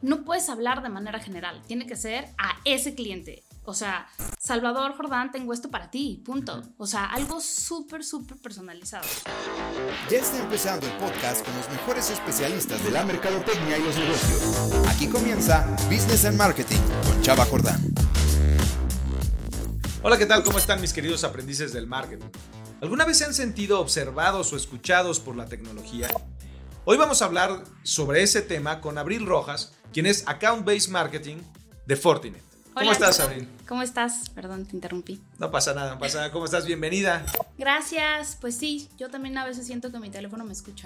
no puedes hablar de manera general, tiene que ser a ese cliente. O sea, Salvador Jordán, tengo esto para ti, punto. O sea, algo súper, súper personalizado. Ya está empezando el podcast con los mejores especialistas de la mercadotecnia y los negocios. Aquí comienza Business and Marketing con Chava Jordán. Hola, ¿qué tal? ¿Cómo están mis queridos aprendices del marketing? ¿Alguna vez se han sentido observados o escuchados por la tecnología? Hoy vamos a hablar sobre ese tema con Abril Rojas, quien es Account Based Marketing de Fortinet. ¿Cómo estás, Abril? ¿Cómo estás? Perdón, te interrumpí. No pasa nada, no pasa nada. ¿Cómo estás? Bienvenida. Gracias. Pues sí, yo también a veces siento que mi teléfono me escucha.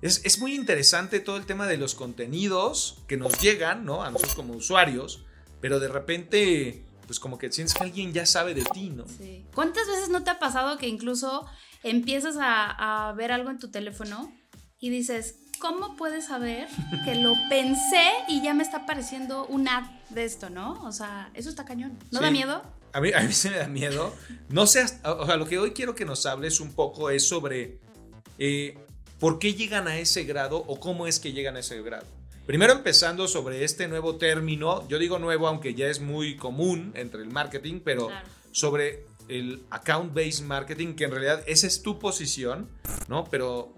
Es, es muy interesante todo el tema de los contenidos que nos llegan, ¿no? A nosotros como usuarios, pero de repente, pues como que sientes que alguien ya sabe de ti, ¿no? Sí. ¿Cuántas veces no te ha pasado que incluso empiezas a, a ver algo en tu teléfono y dices, ¿cómo puedes saber que lo pensé y ya me está apareciendo un ad de esto, ¿no? O sea, eso está cañón. ¿No Sí. da miedo? A mí, a mí se me da miedo. No sé, hasta- o sea, lo que hoy quiero que nos hables un poco es sobre eh, por qué llegan a ese grado o cómo es que llegan a ese grado. Primero empezando sobre este nuevo término, yo digo nuevo aunque ya es muy común entre el marketing, pero Claro. sobre el account-based marketing, que en realidad esa es tu posición, ¿no? Pero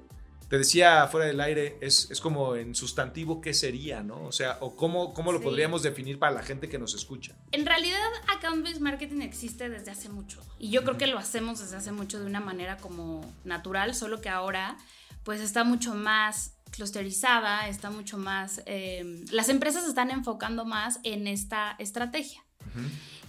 te decía fuera del aire, es, es como en sustantivo, ¿qué sería, no? O sea, o cómo, cómo lo Sí. podríamos definir para la gente que nos escucha. En realidad, account-based marketing existe desde hace mucho. Y yo creo que lo hacemos desde hace mucho de una manera como natural, solo que ahora pues está mucho más clusterizada, está mucho más... eh, las empresas se están enfocando más en esta estrategia.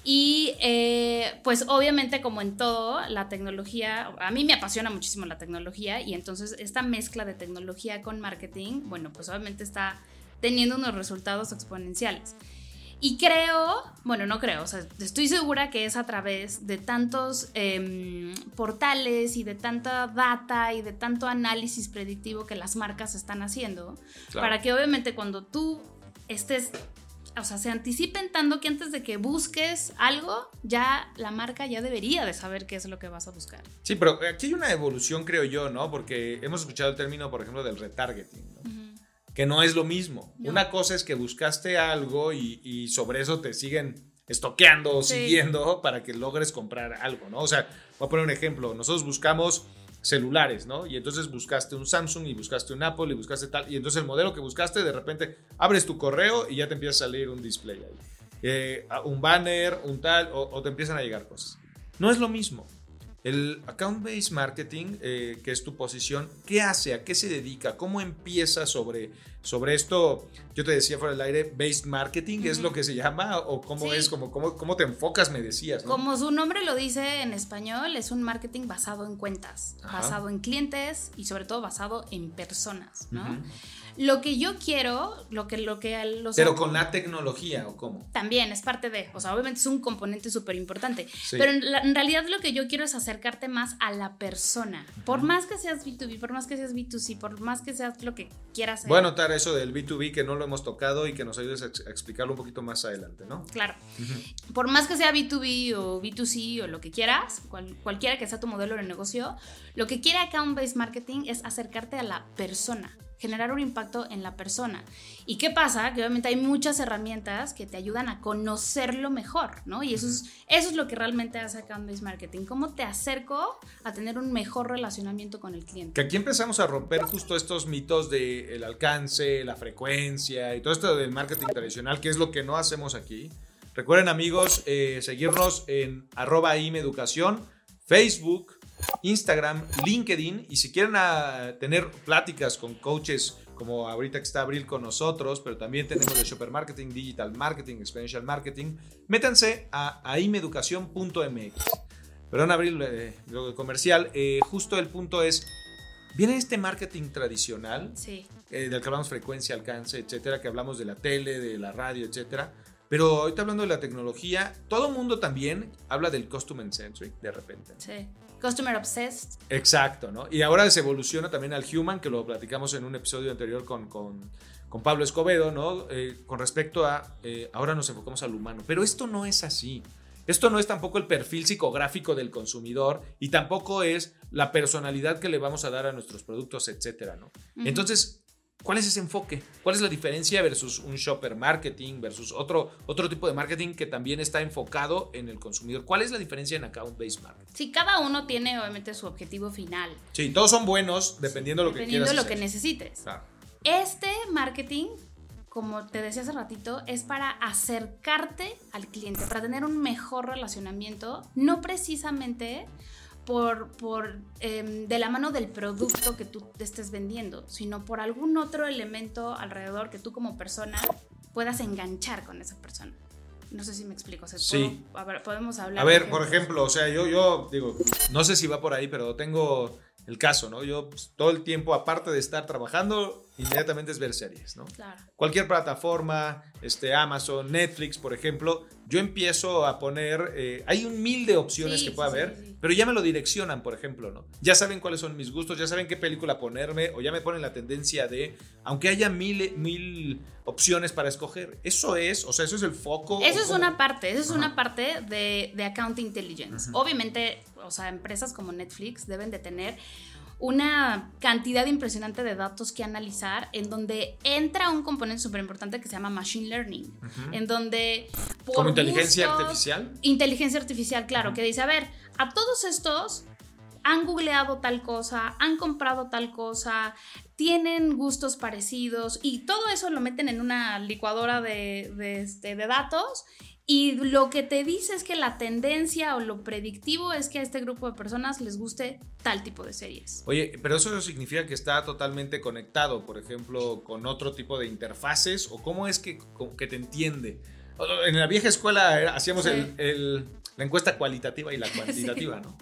Y eh, pues obviamente como en todo, la tecnología, a mí me apasiona muchísimo la tecnología y entonces esta mezcla de tecnología con marketing, bueno, pues obviamente está teniendo unos resultados exponenciales. Y creo, bueno, no creo, o sea, estoy segura que es a través de tantos em, portales y de tanta data y de tanto análisis predictivo que las marcas están haciendo, Claro. para que obviamente cuando tú estés, o sea, se anticipen tanto que antes de que busques algo, ya la marca ya debería de saber qué es lo que vas a buscar. Sí, pero aquí hay una evolución, creo yo, ¿no? Porque hemos escuchado el término, por ejemplo, del retargeting, ¿no? que no es lo mismo. No. Una cosa es que buscaste algo y, y sobre eso te siguen estoqueando o Sí. siguiendo para que logres comprar algo, ¿no? O sea, voy a poner un ejemplo. Nosotros buscamos celulares, ¿no? Y entonces buscaste un Samsung y buscaste un Apple y buscaste tal. Y entonces el modelo que buscaste, de repente abres tu correo y ya te empieza a salir un display ahí. Eh, un banner, un tal, o, o te empiezan a llegar cosas. No es lo mismo. El account-based marketing, eh, que es tu posición, ¿qué hace? ¿A qué se dedica? ¿Cómo empieza sobre, sobre esto? Yo te decía fuera del aire, based marketing, ¿es lo que se llama? ¿O cómo Sí. es? Como, cómo, ¿Cómo te enfocas? Me decías, ¿no? Como su nombre lo dice en español, es un marketing basado en cuentas, Ajá. basado en clientes y sobre todo basado en personas, ¿no? Lo que yo quiero, lo que, lo que los... Pero con la tecnología, ¿o cómo? También es parte de, o sea, obviamente es un componente súper importante, Sí. pero en, la- en realidad lo que yo quiero es acercarte más a la persona. Por más que seas B2B, por más que seas B2C, por más que seas lo que quieras ser. Voy a anotar eso del B2B que no lo hemos tocado y que nos ayudes a ex- a explicarlo un poquito más adelante, ¿no? Claro. Por más que sea B2B o B2C o lo que quieras, cual- cualquiera que sea tu modelo de negocio, lo que quiere Account Based Marketing es acercarte a la persona, generar un impacto en la persona. ¿Y qué pasa? Que obviamente hay muchas herramientas que te ayudan a conocerlo mejor, ¿no? Y eso es, eso es lo que realmente hace Based Marketing. ¿Cómo te acerco a tener un mejor relacionamiento con el cliente? Que aquí empezamos a romper justo estos mitos del alcance, la frecuencia y todo esto del marketing tradicional, que es lo que no hacemos aquí. Recuerden amigos, eh, seguirnos en arroba imeducación, Facebook, Instagram, LinkedIn y si quieren ah, tener pláticas con coaches como ahorita que está Abril con nosotros, pero también tenemos de Shopper Marketing, Digital Marketing, Exponential Marketing, métanse a aimeducación.mx. Perdón, Abril, eh, lo de comercial. eh, justo el punto es, viene este marketing tradicional, Sí. eh, del que hablamos frecuencia, alcance, etcétera, que hablamos de la tele, de la radio, etcétera. Pero ahorita hablando de la tecnología, todo el mundo también habla del customer centric de repente. Sí. Customer Obsessed. Exacto, ¿no? Y ahora se evoluciona también al human, que lo platicamos en un episodio anterior con, con, con Pablo Escobedo, ¿no? Eh, con respecto a, eh, ahora nos enfocamos al humano. Pero esto no es así. Esto no es tampoco el perfil psicográfico del consumidor y tampoco es la personalidad que le vamos a dar a nuestros productos, etcétera, ¿no? Entonces, ¿Cuál es ese enfoque? ¿Cuál es la diferencia versus un shopper marketing, versus otro, otro tipo de marketing que también está enfocado en el consumidor? ¿Cuál es la diferencia en account-based marketing? Sí, cada uno tiene obviamente su objetivo final. Sí, todos son buenos dependiendo de lo que Dependiendo quieras de lo que necesites. Claro. Este marketing, como te decía hace ratito, es para acercarte al cliente, para tener un mejor relacionamiento, no precisamente por, por em, de la mano del producto que tú te estés vendiendo, sino por algún otro elemento alrededor que tú como persona puedas enganchar con esa persona. No sé si me explico. o sea, Sí. a ver, podemos hablar. A ver, por ejemplo, o sea, yo, yo digo, no sé si va por ahí, pero tengo el caso, ¿no? Yo pues, todo el tiempo, aparte de estar trabajando, inmediatamente es ver series, ¿no? Claro. Cualquier plataforma, este, Amazon, Netflix, por ejemplo, yo empiezo a poner, eh, hay un mil de opciones Sí, que pueda sí, haber, sí, pero ya me lo direccionan, por ejemplo, ¿no? Ya saben cuáles son mis gustos, ya saben qué película ponerme, o ya me ponen la tendencia de, aunque haya mil, mil opciones para escoger, eso es, o sea, eso es el foco. Eso es cómo- una parte, eso es Ajá. una parte de, de account intelligence. Obviamente, o sea, empresas como Netflix deben de tener una cantidad impresionante de datos que analizar en donde entra un componente súper importante que se llama machine learning, en donde... por Como inteligencia gustos- artificial. Inteligencia artificial, claro, que dice, a ver, a todos estos han googleado tal cosa, han comprado tal cosa, tienen gustos parecidos y todo eso lo meten en una licuadora de, de, este, de datos y lo que te dice es que la tendencia o lo predictivo es que a este grupo de personas les guste tal tipo de series. Oye, pero eso significa que está totalmente conectado, por ejemplo, con otro tipo de interfaces o cómo es que, que te entiende. En la vieja escuela hacíamos Sí. el- el- la encuesta cualitativa y la cuantitativa, ¿no?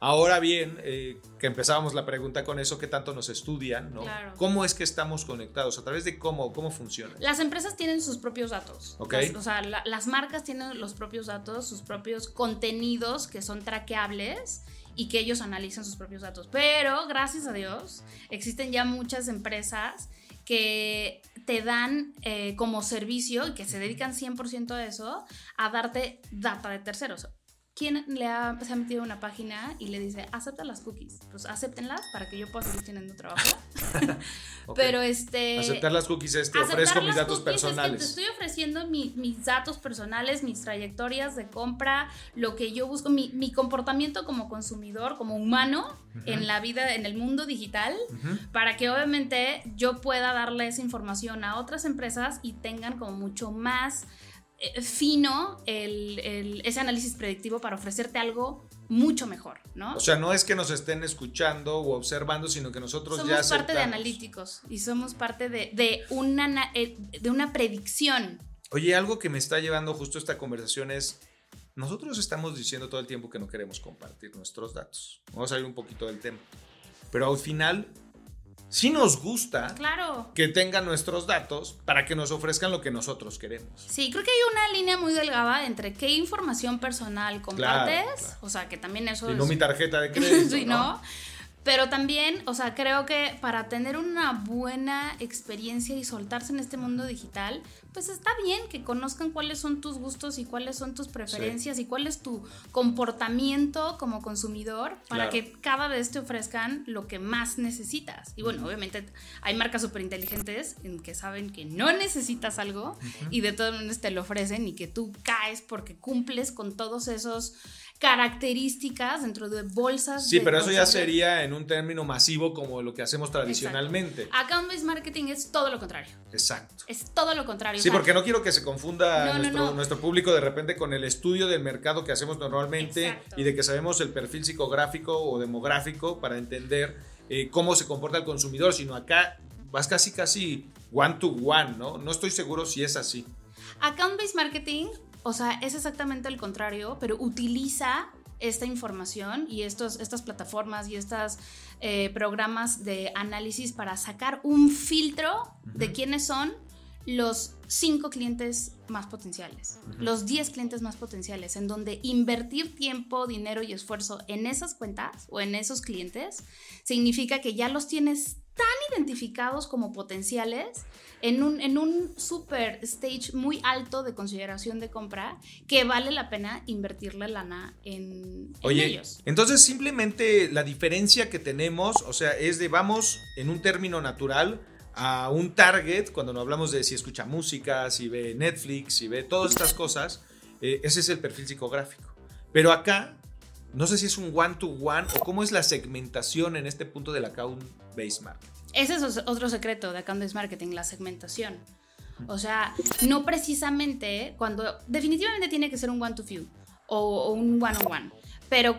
Ahora bien, eh, que empezábamos la pregunta con eso, ¿qué tanto nos estudian? ¿no? Claro. ¿Cómo es que estamos conectados? ¿A través de cómo? ¿Cómo funciona? Las empresas tienen sus propios datos. Las- o sea, la- las marcas tienen los propios datos, sus propios contenidos que son traqueables y que ellos analizan sus propios datos. Pero, gracias a Dios, existen ya muchas empresas que te dan eh, como servicio y que se dedican 100% a eso, a darte data de terceros. ¿Quién le ha, se ha metido en una página y le dice, acepta las cookies? Pues acéptenlas para que yo pueda seguir teniendo trabajo. Pero este... Aceptar las cookies es te ofrezco mis datos cookies es que personales. te estoy ofreciendo mi- mis datos personales, mis trayectorias de compra, lo que yo busco, mi, mi comportamiento como consumidor, como humano en la vida, en el mundo digital, para que obviamente yo pueda darle esa información a otras empresas y tengan como mucho más fino el- el- ese análisis predictivo para ofrecerte algo mucho mejor, ¿no? O sea, no es que nos estén escuchando o observando, sino que nosotros ya somos parte de analíticos y somos parte de, de una, na- eh, de una predicción. Oye, algo que me está llevando justo esta conversación es, nosotros estamos diciendo todo el tiempo que no queremos compartir nuestros datos. Vamos a ir un poquito del tema. Pero al final, sí nos gusta Claro. que tengan nuestros datos para que nos ofrezcan lo que nosotros queremos. Sí, creo que hay una línea muy delgada entre qué información personal compartes, claro. o sea, que también eso Y es... no mi tarjeta de crédito. Sí, ¿no? ¿no? Pero también, o sea, creo que para tener una buena experiencia y soltarse en este mundo digital, pues está bien que conozcan cuáles son tus gustos y cuáles son tus preferencias y cuál es tu comportamiento como consumidor para Claro. que cada vez te ofrezcan lo que más necesitas. Y bueno, obviamente hay marcas súper inteligentes en que saben que no necesitas algo y de todas maneras te lo ofrecen y que tú caes porque cumples con todos esos características dentro de bolsas. Sí, de pero eso ya sería en un término masivo como lo que hacemos tradicionalmente. Account-based marketing es todo lo contrario. Exacto. Es todo lo contrario. o Sí, sea, porque no quiero que se confunda No, no, nuestro, no. nuestro público de repente con el estudio del mercado que hacemos normalmente Exacto. y de que sabemos el perfil psicográfico o demográfico para entender eh, cómo se comporta el consumidor, sino acá vas casi casi one to one, ¿no? No estoy seguro si es así. Account-based marketing, o sea, es exactamente el contrario, pero utiliza esta información y estos, estas plataformas y estos programas de análisis para sacar un filtro de quiénes son los cinco clientes más potenciales, los 10 clientes más potenciales, en donde invertir tiempo, dinero y esfuerzo en esas cuentas o en esos clientes significa que ya los tienes tan identificados como potenciales en un, en un super stage muy alto de consideración de compra que vale la pena invertirle lana en, en Oye, ellos. entonces simplemente la diferencia que tenemos, o sea, es de vamos en un término natural a un target, cuando no hablamos de si escucha música, si ve Netflix, si ve todas estas cosas, eh, ese es el perfil psicográfico. Pero acá, no sé si es un one-to-one o cómo es la segmentación en este punto del account-based marketing. Ese es otro secreto de account-based marketing, la segmentación. O sea, no precisamente cuando definitivamente tiene que ser un one-to-few o, o un one-on-one, pero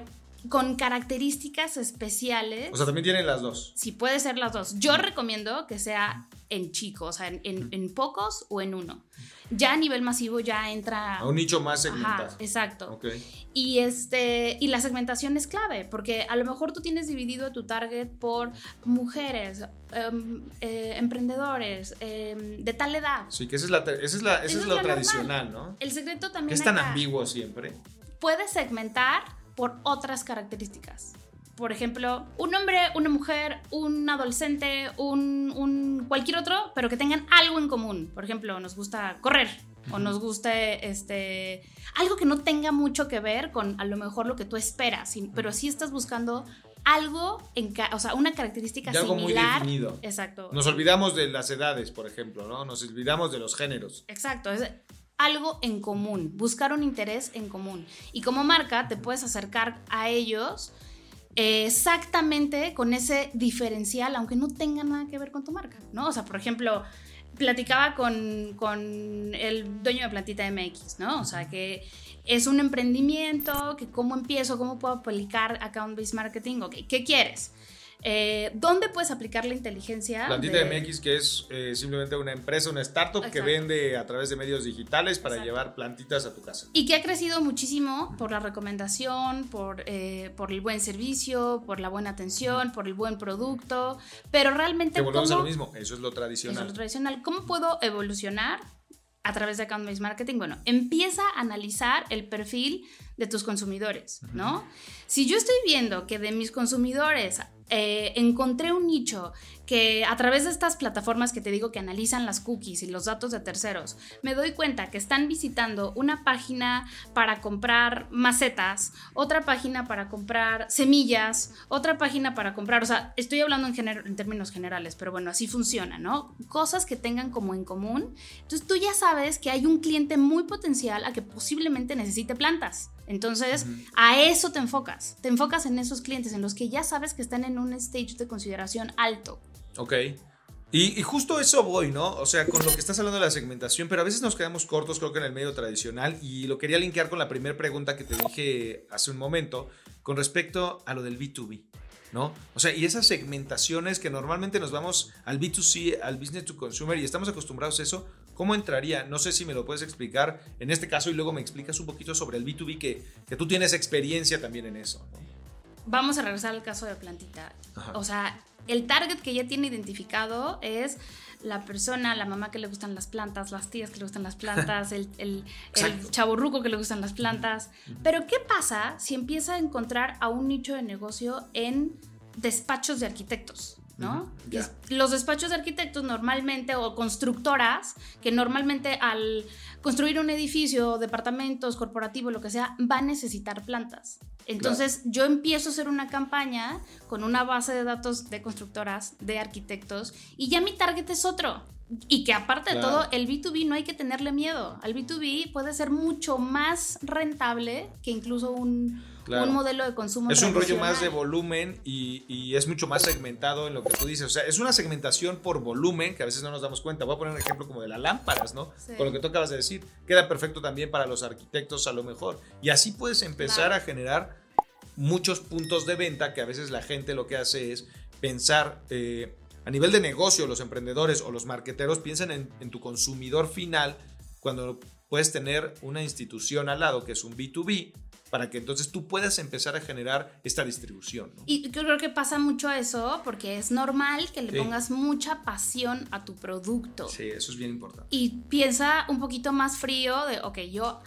con características especiales. O sea, también tienen las dos. Sí, puede ser las dos. Yo recomiendo que sea en chicos, o sea, en, en, en pocos o en uno. Ya a nivel masivo ya entra... A un nicho más segmentado. Ajá, exacto. Ok. Y, este, y la segmentación es clave, porque a lo mejor tú tienes dividido tu target por mujeres, em, eh, emprendedores, em, de tal edad. Sí, que esa es, la, esa es, la, esa es es lo tradicional, ¿no? El secreto también es tan acá, ambiguo siempre. puedes segmentar por otras características. Por ejemplo, un hombre, una mujer, un adolescente, un, un cualquier otro, pero que tengan algo en común. Por ejemplo, nos gusta correr o nos guste este algo que no tenga mucho que ver con a lo mejor lo que tú esperas, pero sí estás buscando algo en o sea, una característica De algo muy similar. definido. Exacto. Nos olvidamos de las edades, por ejemplo, ¿no? Nos olvidamos de los géneros. Exacto, es algo en común, buscar un interés en común. Y como marca te puedes acercar a ellos eh, exactamente con ese diferencial, aunque no tenga nada que ver con tu marca, ¿no? O sea, por ejemplo, platicaba con, con el dueño de Plantita MX, ¿no? O sea, que es un emprendimiento, que cómo empiezo, cómo puedo aplicar account-based marketing, ¿qué quieres? Eh, ¿Dónde puedes aplicar la inteligencia? Plantita de- MX, que es eh, simplemente una empresa, una startup que Exacto. vende a través de medios digitales para Exacto. llevar plantitas a tu casa. Y que ha crecido muchísimo por la recomendación, por, eh, por el buen servicio, por la buena atención, por el buen producto, pero realmente Que volvemos a ¿cómo- lo mismo, eso es lo eso es tradicional. lo tradicional. ¿Cómo puedo evolucionar a través de account-based marketing? Bueno, empieza a analizar el perfil de tus consumidores, ¿no? Si yo estoy viendo que de mis consumidores eh, encontré un nicho que a través de estas plataformas que te digo que analizan las cookies y los datos de terceros, me doy cuenta que están visitando una página para comprar macetas, otra página para comprar semillas, otra página para comprar, o sea, estoy hablando en, en términos generales, pero bueno, así funciona, ¿no? Cosas que tengan como en común. Entonces tú ya sabes que hay un cliente muy potencial a que posiblemente necesite plantas. Entonces, a eso te enfocas. Te enfocas en esos clientes, en los que ya sabes que están en un stage de consideración alto. Ok. Y, y justo eso voy, ¿no? O sea, con lo que estás hablando de la segmentación, pero a veces nos quedamos cortos, creo que en el medio tradicional, y lo quería linkear con la primera pregunta que te dije hace un momento, con respecto a lo del B2B, ¿no? O sea, y esas segmentaciones que normalmente nos vamos al B2C, al business to consumer, y estamos acostumbrados a eso, ¿cómo entraría? No sé si me lo puedes explicar en este caso y luego me explicas un poquito sobre el B2B, que, que tú tienes experiencia también en eso, ¿no? Vamos a regresar al caso de plantita. Ajá. O sea, el target que ya tiene identificado es la persona, la mamá que le gustan las plantas, las tías que le gustan las plantas, el, el, el chaborruco que le gustan las plantas. Pero ¿qué pasa si empieza a encontrar a un nicho de negocio en despachos de arquitectos? ¿No? Los despachos de arquitectos normalmente, o constructoras, que normalmente al construir un edificio, departamentos, corporativo, lo que sea, va a necesitar plantas. Entonces yo empiezo a hacer una campaña con una base de datos de constructoras, de arquitectos, y ya mi target es otro. Y que aparte de todo, el B2B no hay que tenerle miedo. Al B2B puede ser mucho más rentable que incluso un, Claro. un modelo de consumo. Es un rollo más de volumen y, y es mucho más segmentado en lo que tú dices. O sea, es una segmentación por volumen que a veces no nos damos cuenta. Voy a poner un ejemplo como de las lámparas, ¿no? Sí. Con lo que tú acabas de decir. Queda perfecto también para los arquitectos a lo mejor. Y así puedes empezar Claro. a generar muchos puntos de venta que a veces la gente lo que hace es pensar eh, a nivel de negocio, los emprendedores o los marqueteros piensan en, en tu consumidor final cuando puedes tener una institución al lado que es un B2B para que entonces tú puedas empezar a generar esta distribución. ¿no? Y yo creo que pasa mucho eso porque es normal que le Sí. pongas mucha pasión a tu producto. Sí, eso es bien importante. Y piensa un poquito más frío de, ok, yo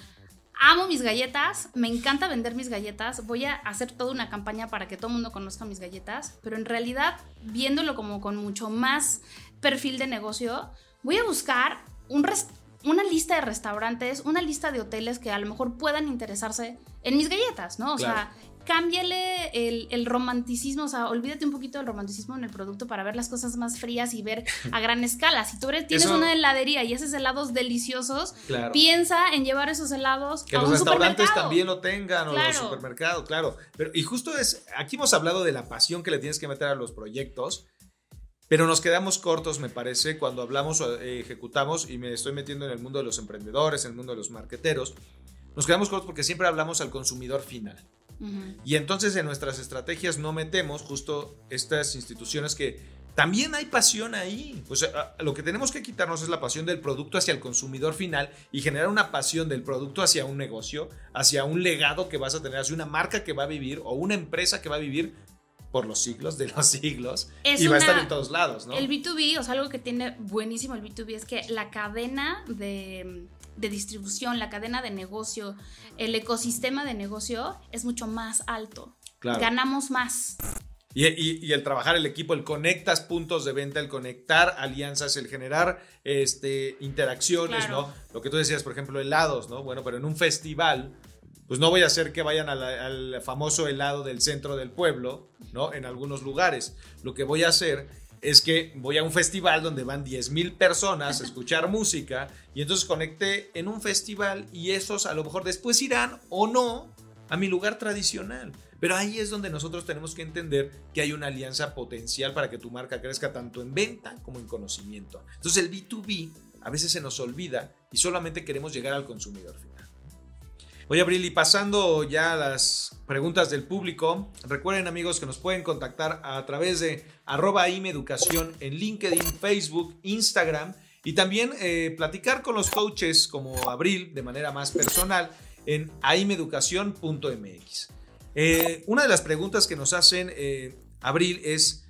amo mis galletas, me encanta vender mis galletas, voy a hacer toda una campaña para que todo el mundo conozca mis galletas, pero en realidad, viéndolo como con mucho más perfil de negocio, voy a buscar un res- una lista de restaurantes, una lista de hoteles que a lo mejor puedan interesarse en mis galletas, ¿no? O Claro. sea, cámbiale el, el, romanticismo, o sea, olvídate un poquito del romanticismo en el producto para ver las cosas más frías y ver a gran escala. Si tú tienes una heladería y haces helados deliciosos, piensa en llevar esos helados que los restaurantes también lo tengan o los supermercados, claro. Pero y justo es, aquí hemos hablado de la pasión que le tienes que meter a los proyectos. Pero nos quedamos cortos, me parece, cuando hablamos o eh, ejecutamos, y me estoy metiendo en el mundo de los emprendedores, en el mundo de los marqueteros, nos quedamos cortos porque siempre hablamos al consumidor final. Y entonces en nuestras estrategias no metemos justo estas instituciones que también hay pasión ahí. O sea, lo que tenemos que quitarnos es la pasión del producto hacia el consumidor final y generar una pasión del producto hacia un negocio, hacia un legado que vas a tener, hacia una marca que va a vivir o una empresa que va a vivir por los siglos de los siglos y va a estar en todos lados, ¿no? El B2B, o sea, algo que tiene buenísimo el B2B es que la cadena de de distribución, la cadena de negocio, el ecosistema de negocio es mucho más alto. Ganamos más. Y, el trabajar el equipo, el conectas puntos de venta, el conectar alianzas, el generar este, interacciones, ¿no? Lo que tú decías, por ejemplo, helados, ¿no? Bueno, pero en un festival, pues no voy a hacer que vayan al famoso helado del centro del pueblo, ¿no? En algunos lugares. Lo que voy a hacer es que voy a un festival donde van 10.000 personas a escuchar música y entonces conecté en un festival y esos a lo mejor después irán o no a mi lugar tradicional. Pero ahí es donde nosotros tenemos que entender que hay una alianza potencial para que tu marca crezca tanto en venta como en conocimiento. Entonces el B2B a veces se nos olvida y solamente queremos llegar al consumidor final. Oye, Abril, y pasando ya a las preguntas del público, recuerden amigos que nos pueden contactar a través de arroba Educación en LinkedIn, Facebook, Instagram y también eh, platicar con los coaches como Abril de manera más personal en aimeducación.mx. Eh, una de las preguntas que nos hacen eh, Abril es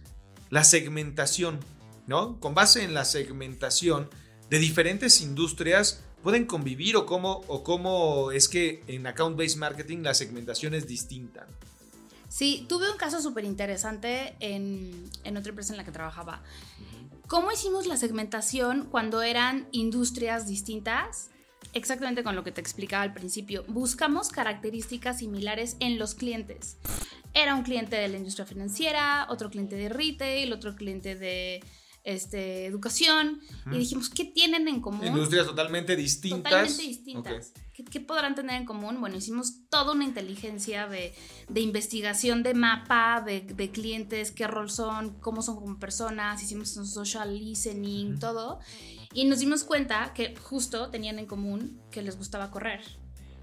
la segmentación, ¿no? Con base en la segmentación de diferentes industrias, pueden convivir o cómo, o cómo es que en account-based marketing la segmentación es distinta? Sí, tuve un caso súper interesante en, otra empresa en la que trabajaba. ¿Cómo hicimos la segmentación cuando eran industrias distintas? Exactamente con lo que te explicaba al principio. Buscamos características similares en los clientes. Era un cliente de la industria financiera, otro cliente de retail, otro cliente de este, educación, y dijimos, ¿qué tienen en común? Industrias totalmente distintas. Totalmente distintas. ¿Qué, podrán tener en común? Bueno, hicimos toda una inteligencia de, investigación de mapa, de, clientes, qué rol son, cómo son como personas, hicimos un social listening, todo, y nos dimos cuenta que justo tenían en común que les gustaba correr.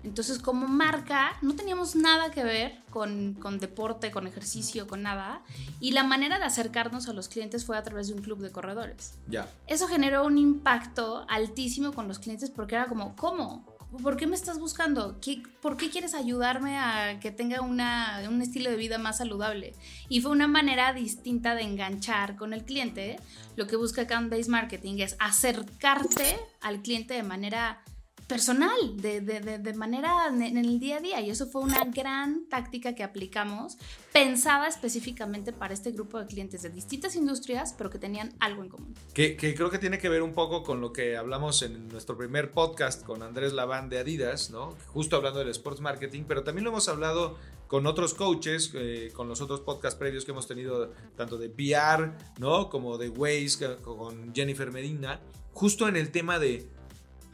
Entonces, como marca, no teníamos nada que ver con, deporte, con ejercicio, con nada. Y la manera de acercarnos a los clientes fue a través de un club de corredores. Ya. Eso generó un impacto altísimo con los clientes porque era como, ¿cómo? ¿Por qué me estás buscando? ¿Por qué quieres ayudarme a que tenga una, un estilo de vida más saludable? Y fue una manera distinta de enganchar con el cliente. Lo que busca Account Based Marketing es acercarte al cliente de manera personal, de, de, de, manera en el día a día. Y eso fue una gran táctica que aplicamos, pensada específicamente para este grupo de clientes de distintas industrias, pero que tenían algo en común. Que, que creo que tiene que ver un poco con lo que hablamos en nuestro primer podcast con Andrés Laván de Adidas, ¿no? Justo hablando del sports marketing, pero también lo hemos hablado con otros coaches, eh, con los otros podcasts previos que hemos tenido, tanto de PR, ¿no? Como de Waze, con Jennifer Medina, justo en el tema de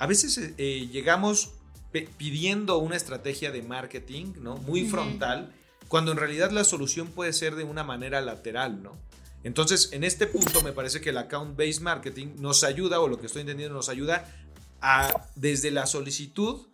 a veces eh, eh, llegamos pidiendo una estrategia de marketing, ¿no? Muy frontal, cuando en realidad la solución puede ser de una manera lateral, ¿no? Entonces, en este punto me parece que el account-based marketing nos ayuda, o lo que estoy entendiendo, nos ayuda a, desde la solicitud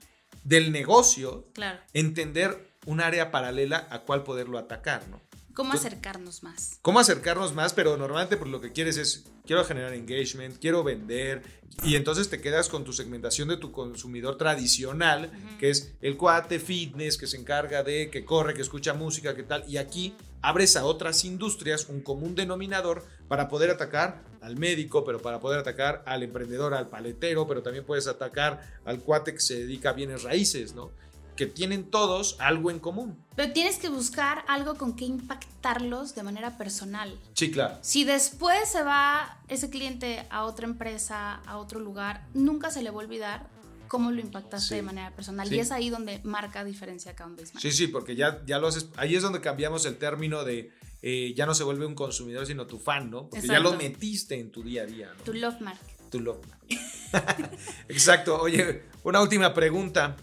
del negocio, entender un área paralela a cuál poderlo atacar, ¿no? ¿Cómo acercarnos más? ¿Cómo acercarnos más? Pero normalmente por lo que quieres es, quiero generar engagement, quiero vender, y entonces te quedas con tu segmentación de tu consumidor tradicional, que es el cuate fitness, que se encarga de, que corre, que escucha música, que tal, y aquí abres a otras industrias un común denominador para poder atacar al médico, pero para poder atacar al emprendedor, al paletero, pero también puedes atacar al cuate que se dedica a bienes raíces, ¿no? Que tienen todos algo en común. Pero tienes que buscar algo con que impactarlos de manera personal. Sí, claro. Si después se va ese cliente a otra empresa, a otro lugar, nunca se le va a olvidar cómo lo impactaste Sí. de manera personal. Sí. Y es ahí donde marca diferencia account-based Sí, sí, porque ya, ya lo haces. Ahí es donde cambiamos el término de eh, ya no se vuelve un consumidor, sino tu fan, ¿no? Porque ya lo metiste en tu día a día, ¿no? Tu love mark. Tu love. Exacto. Oye, una última pregunta.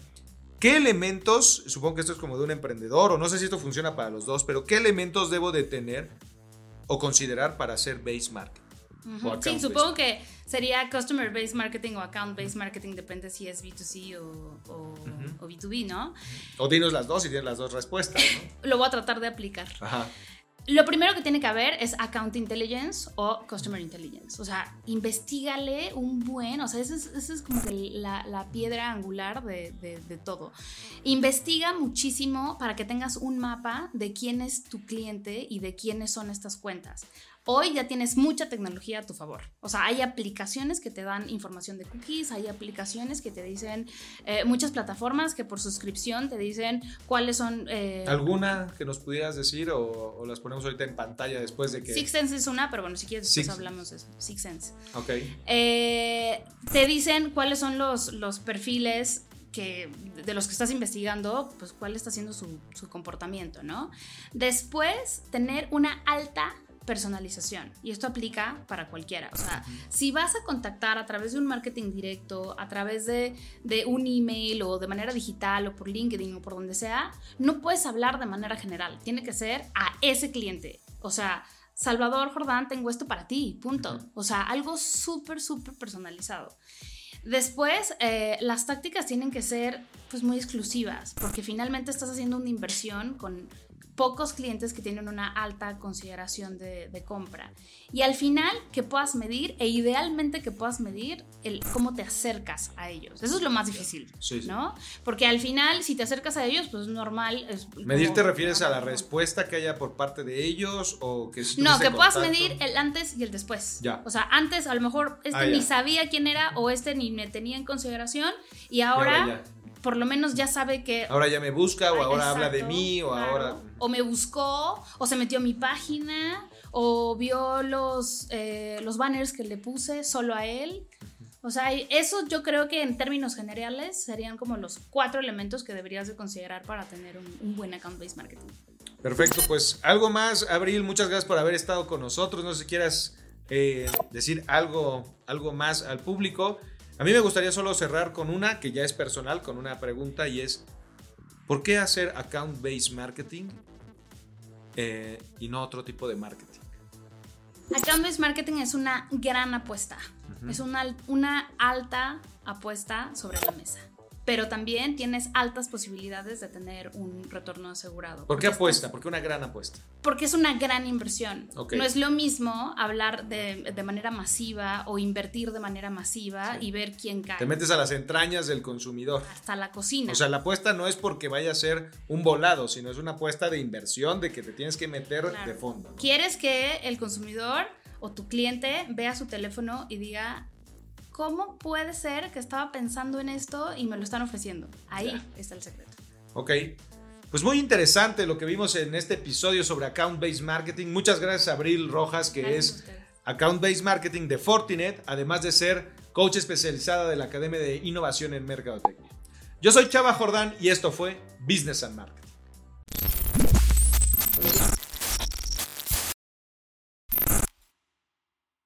¿Qué elementos, supongo que esto es como de un emprendedor, o no sé si esto funciona para los dos, pero qué elementos debo de tener o considerar para hacer base marketing? O account Sí, supongo que sería customer based marketing o account based marketing, depende si es B2C o, o- o B2B, ¿no? O dinos las dos y tienes las dos respuestas, ¿no? Lo voy a tratar de aplicar. Ajá. Lo primero que tiene que haber es account intelligence o customer intelligence. O sea, investigale un buen, o sea, esa es, es como que la, piedra angular de- de todo. Investiga muchísimo para que tengas un mapa de quién es tu cliente y de quiénes son estas cuentas. Hoy ya tienes mucha tecnología a tu favor. O sea, hay aplicaciones que te dan información de cookies, hay aplicaciones que te dicen, eh, muchas plataformas que por suscripción te dicen cuáles son... eh, ¿Alguna que nos pudieras decir o, o las ponemos ahorita en pantalla después de que... Six Sense es una, pero bueno, si quieres después Six- hablamos de eso. Six Sense. Ok. Eh, te dicen cuáles son los, los perfiles que, de los que estás investigando, pues cuál está siendo su, su comportamiento, ¿no? Después, tener una alta personalización y esto aplica para cualquiera, o sea, si vas a contactar a través de un marketing directo, a través de, de un email o de manera digital o por LinkedIn o por donde sea, no puedes hablar de manera general, tiene que ser a ese cliente, o sea, Salvador Jordán, tengo esto para ti, punto. O sea, algo súper, súper personalizado. Después, eh, las tácticas tienen que ser pues muy exclusivas, porque finalmente estás haciendo una inversión con pocos clientes que tienen una alta consideración de, de compra. Y al final que puedas medir, e idealmente que puedas medir el cómo te acercas a ellos. Eso es lo más difícil, Sí, sí. ¿no? Porque al final, si te acercas a ellos, pues es normal. es ¿Medir como- te refieres a la respuesta que haya por parte de ellos o que si No, que puedas contacto? medir el antes y el después. Ya. O sea, antes a lo mejor este Ah, ni sabía quién era o este ni me tenía en consideración y Y ahora por lo menos ya sabe que... Ahora ya me busca o Ah, ahora habla de mí o claro. ahora... O me buscó, o se metió a mi página, o vio los, eh, los banners que le puse solo a él. O sea, eso yo creo que en términos generales serían como los cuatro elementos que deberías de considerar para tener un, un buen account-based marketing. Perfecto, pues algo más, Abril, muchas gracias por haber estado con nosotros. No sé si quieras eh, decir algo, algo más al público. A mí me gustaría solo cerrar con una que ya es personal, con una pregunta y es, ¿por qué hacer account-based marketing eh, y no otro tipo de marketing? Account-based marketing es una gran apuesta. Es una, una alta apuesta sobre la mesa. Pero también tienes altas posibilidades de tener un retorno asegurado. ¿Por qué apuesta? ¿Por qué una gran apuesta? Porque es una gran inversión. No es lo mismo hablar de, de manera masiva o invertir de manera masiva y ver quién cae. Te metes a las entrañas del consumidor. Hasta la cocina. O sea, la apuesta no es porque vaya a ser un volado, sino es una apuesta de inversión, de que te tienes que meter Claro. de fondo. ¿no? Quieres que el consumidor o tu cliente vea su teléfono y diga, ¿cómo puede ser que estaba pensando en esto y me lo están ofreciendo? Ahí está el secreto. Ok. Pues muy interesante lo que vimos en este episodio sobre Account Based Marketing. Muchas gracias a Abril Rojas, que Gracias es. Account Based Marketing de Fortinet, además de ser coach especializada de la Academia de Innovación en Mercadotecnia. Yo soy Chava Jordán y esto fue Business and Marketing.